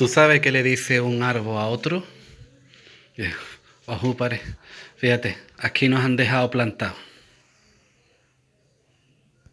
¿Tú sabes qué le dice un árbol a otro? Ojo, pare. Fíjate, aquí nos han dejado plantados.